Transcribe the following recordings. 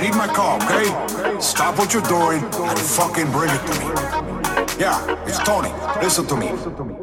I need my car, okay? Stop what you're doing and fucking bring it to me. Yeah, it's Tony. Listen to me.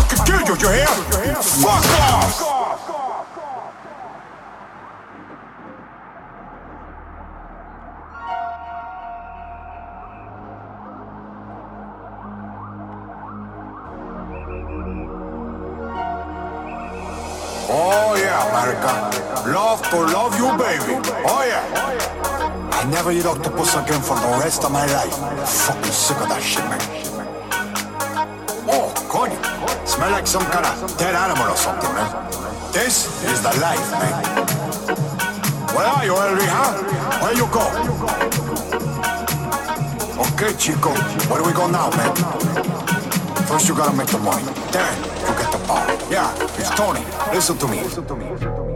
fucking you, hear? Fuck off! Oh yeah, America. Love to love you, baby. Oh yeah. I never eat octopus again for the rest of my life. Fucking sick of that shit, man. Smell like some kind of dead animal or something, man. This is the life, man. Where are you, Henry, huh? Where you go? Okay, Chico, where do we go now, man? First you gotta make the money, then you get the power. Yeah, it's Tony. Listen to me. Listen to me.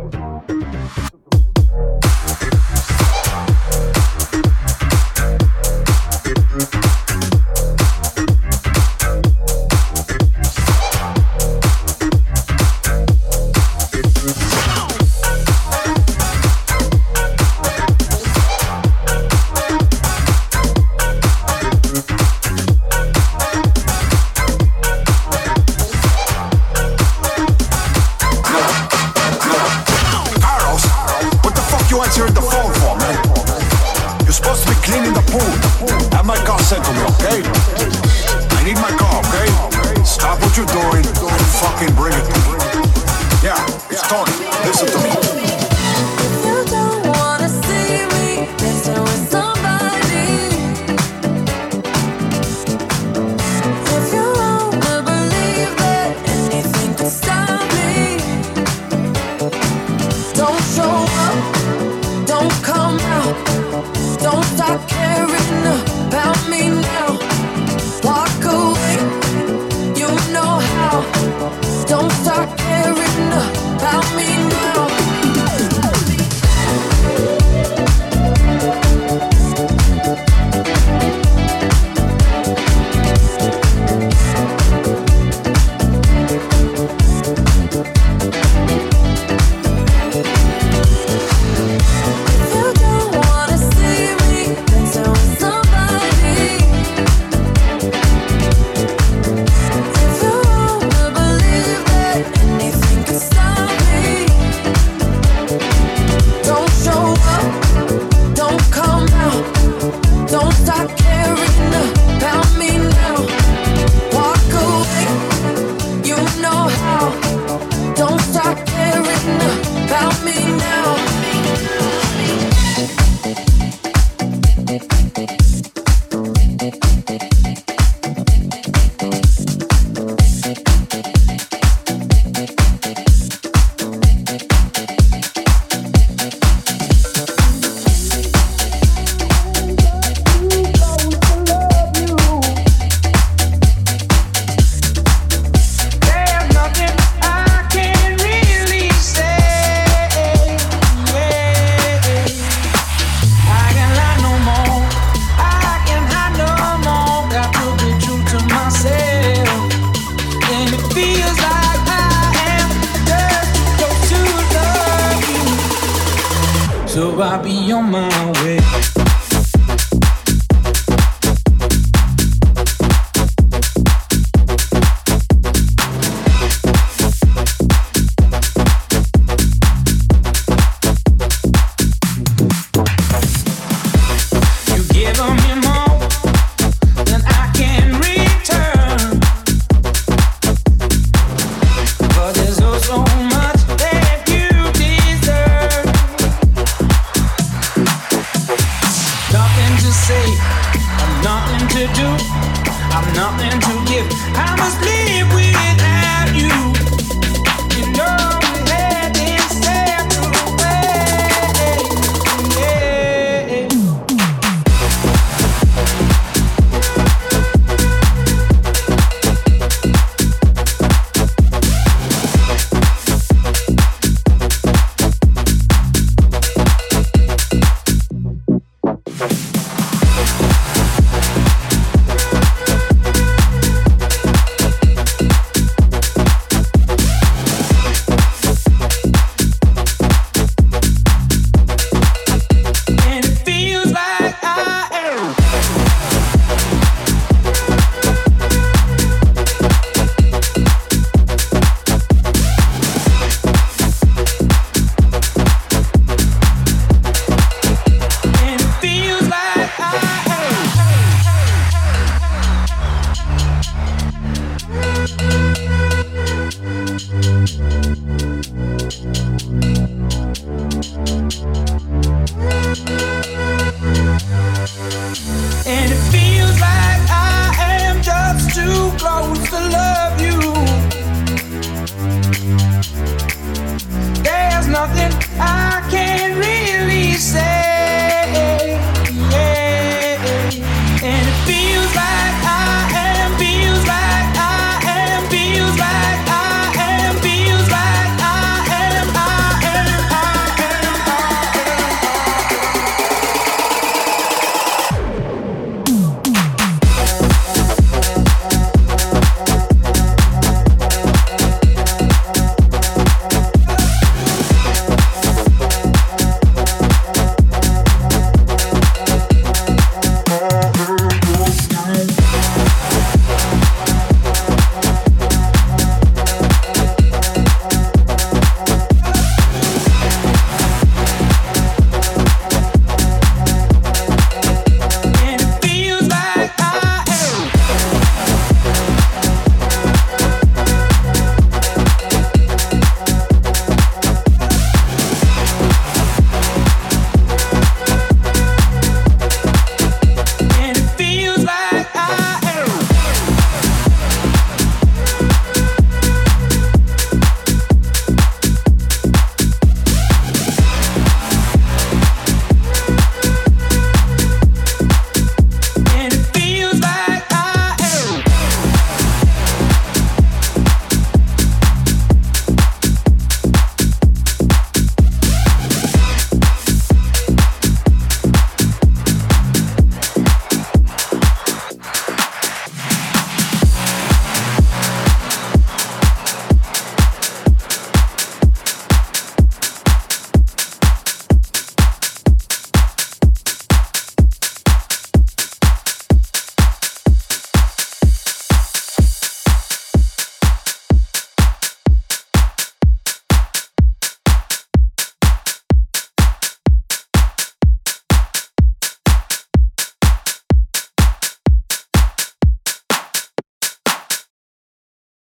be on my way. nothing I can really say.